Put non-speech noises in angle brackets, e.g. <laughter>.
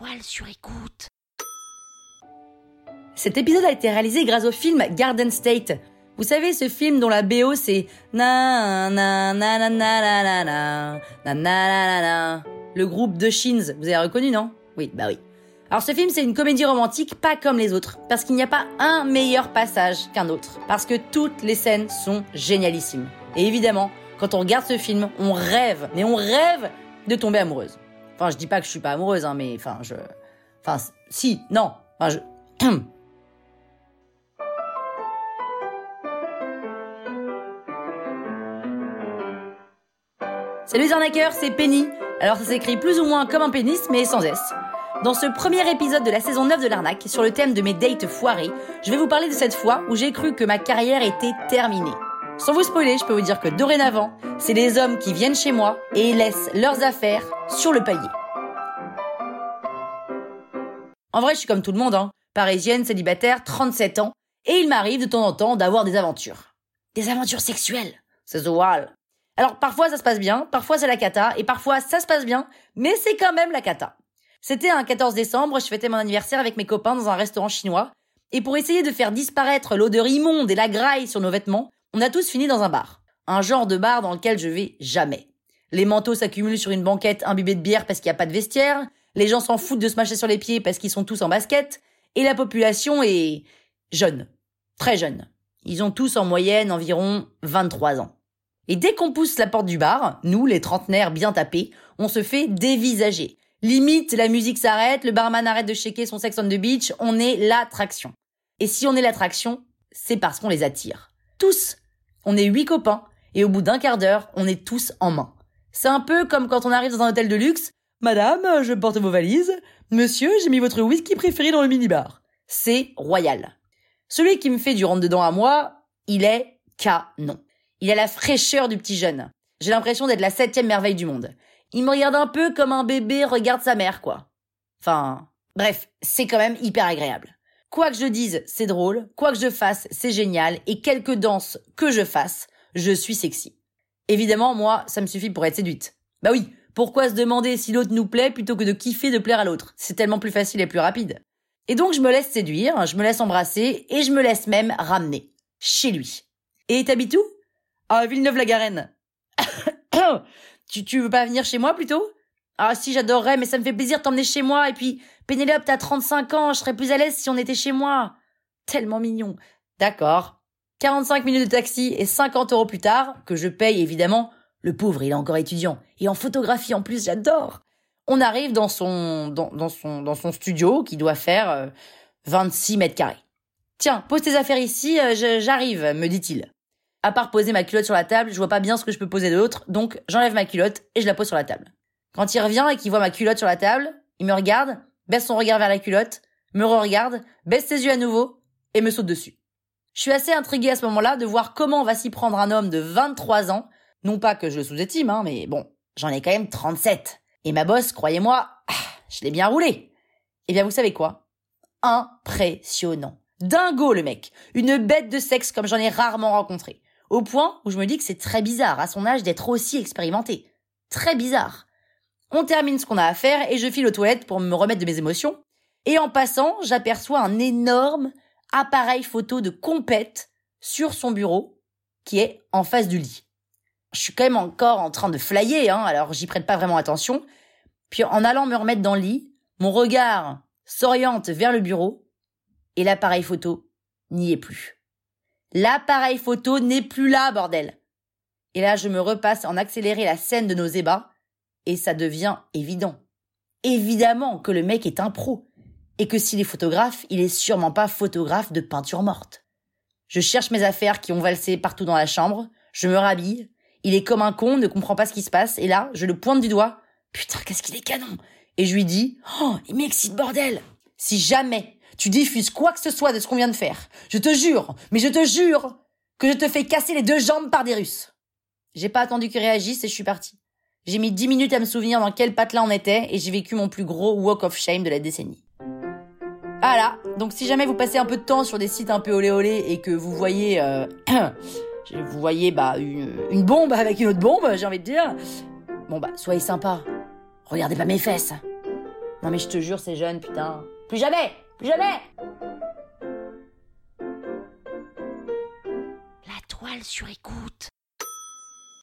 étoiles sur. Cet épisode a été réalisé grâce au film Garden State. Vous savez, ce film dont la BO c'est na na na na na na na na na na na na Le groupe de Shins, vous avez reconnu, non? Oui, bah oui. Alors ce film, c'est une comédie romantique pas comme les autres, parce qu'il n'y a pas un meilleur passage qu'un autre, parce que toutes les scènes sont génialissimes. Et évidemment, quand on regarde ce film, on rêve, mais on rêve de tomber amoureuse. Enfin, je dis pas que je suis pas amoureuse, hein, mais enfin, je... Enfin, si, non. Enfin, je... <clears throat> Salut les arnaqueurs, c'est Penny. Alors ça s'écrit plus ou moins comme un pénis, mais sans S. Dans ce premier épisode de la saison 9 de l'arnaque, sur le thème de mes dates foirées, je vais vous parler de cette fois où j'ai cru que ma carrière était terminée. Sans vous spoiler, je peux vous dire que dorénavant, c'est les hommes qui viennent chez moi et laissent leurs affaires sur le palier. En vrai, je suis comme tout le monde, hein. Parisienne, célibataire, 37 ans, et il m'arrive de temps en temps d'avoir des aventures. Des aventures sexuelles. C'est wall. Alors parfois ça se passe bien, parfois c'est la cata, et parfois ça se passe bien, mais c'est quand même la cata. C'était un 14 décembre, je fêtais mon anniversaire avec mes copains dans un restaurant chinois, et pour essayer de faire disparaître l'odeur immonde et la graille sur nos vêtements, on a tous fini dans un bar. Un genre de bar dans lequel je vais jamais. Les manteaux s'accumulent sur une banquette imbibée de bière parce qu'il n'y a pas de vestiaire, les gens s'en foutent de se mâcher sur les pieds parce qu'ils sont tous en basket, et la population est jeune. Très jeune. Ils ont tous en moyenne environ 23 ans. Et dès qu'on pousse la porte du bar, nous, les trentenaires bien tapés, on se fait dévisager. Limite, la musique s'arrête, le barman arrête de shaker son sex on the beach, on est l'attraction. Et si on est l'attraction, c'est parce qu'on les attire. Tous. On est huit copains, et au bout d'un quart d'heure, on est tous en main. C'est un peu comme quand on arrive dans un hôtel de luxe. Madame, je porte vos valises. Monsieur, j'ai mis votre whisky préféré dans le minibar. C'est royal. Celui qui me fait du rentre-dedans à moi, il est canon. Il a la fraîcheur du petit jeune. J'ai l'impression d'être la septième merveille du monde. Il me regarde un peu comme un bébé regarde sa mère, quoi. Enfin, bref, c'est quand même hyper agréable. Quoi que je dise, c'est drôle. Quoi que je fasse, c'est génial. Et quelque danse que je fasse, je suis sexy. Évidemment, moi, ça me suffit pour être séduite. Bah oui, pourquoi se demander si l'autre nous plaît plutôt que de kiffer de plaire à l'autre? C'est tellement plus facile et plus rapide. Et donc je me laisse séduire, je me laisse embrasser et je me laisse même ramener. Chez lui. Et t'habites où ah, Villeneuve-la-Garenne. <coughs> tu, tu veux pas venir chez moi plutôt? Ah si, j'adorerais, mais ça me fait plaisir de t'emmener chez moi. Et puis, Pénélope, t'as 35 ans, je serais plus à l'aise si on était chez moi. Tellement mignon. D'accord. 45 minutes de taxi et 50 euros plus tard, que je paye évidemment. Le pauvre, il est encore étudiant. Et en photographie en plus, j'adore. On arrive dans son, dans, son, dans son studio qui doit faire euh, 26 mètres carrés. Tiens, pose tes affaires ici, euh, j'arrive, me dit-il. À part poser ma culotte sur la table, je vois pas bien ce que je peux poser d'autre, donc j'enlève ma culotte et je la pose sur la table. Quand il revient et qu'il voit ma culotte sur la table, il me regarde, baisse son regard vers la culotte, me re-regarde, baisse ses yeux à nouveau et me saute dessus. Je suis assez intriguée à ce moment-là de voir comment va s'y prendre un homme de 23 ans. Non pas que je le sous-estime, hein, mais bon, j'en ai quand même 37. Et ma bosse, croyez-moi, ah, je l'ai bien roulé. Eh bien, vous savez quoi? Impressionnant. Dingo le mec. Une bête de sexe comme j'en ai rarement rencontré. Au point où je me dis que c'est très bizarre à son âge d'être aussi expérimenté. Très bizarre. On termine ce qu'on a à faire et je file aux toilettes pour me remettre de mes émotions. Et en passant, j'aperçois un énorme appareil photo de compète sur son bureau qui est en face du lit. Je suis quand même encore en train de flyer, hein, alors j'y prête pas vraiment attention. Puis en allant me remettre dans le lit, mon regard s'oriente vers le bureau et l'appareil photo n'y est plus. L'appareil photo n'est plus là, bordel. Et là, je me repasse en accéléré la scène de nos ébats, et ça devient évident. Évidemment que le mec est un pro, et que s'il est photographe, il est sûrement pas photographe de peinture morte. Je cherche mes affaires qui ont valsé partout dans la chambre, je me rhabille, il est comme un con, ne comprend pas ce qui se passe, et là, je le pointe du doigt. Putain, qu'est-ce qu'il est canon! Et je lui dis, oh, il m'excite, bordel! Si jamais tu diffuses quoi que ce soit de ce qu'on vient de faire. Je te jure, mais je te jure que je te fais casser les deux jambes par des Russes. J'ai pas attendu qu'il réagisse et je suis partie. J'ai mis dix minutes à me souvenir dans quel patelin on était et j'ai vécu mon plus gros walk of shame de la décennie. Voilà, donc si jamais vous passez un peu de temps sur des sites un peu olé olé et que vous voyez, euh, <clears throat> vous voyez bah une, une bombe avec une autre bombe, j'ai envie de dire, bon bah soyez sympa, regardez pas mes fesses. Non mais je te jure, c'est jeune, putain. Plus jamais Plus jamais La toile sur écoute.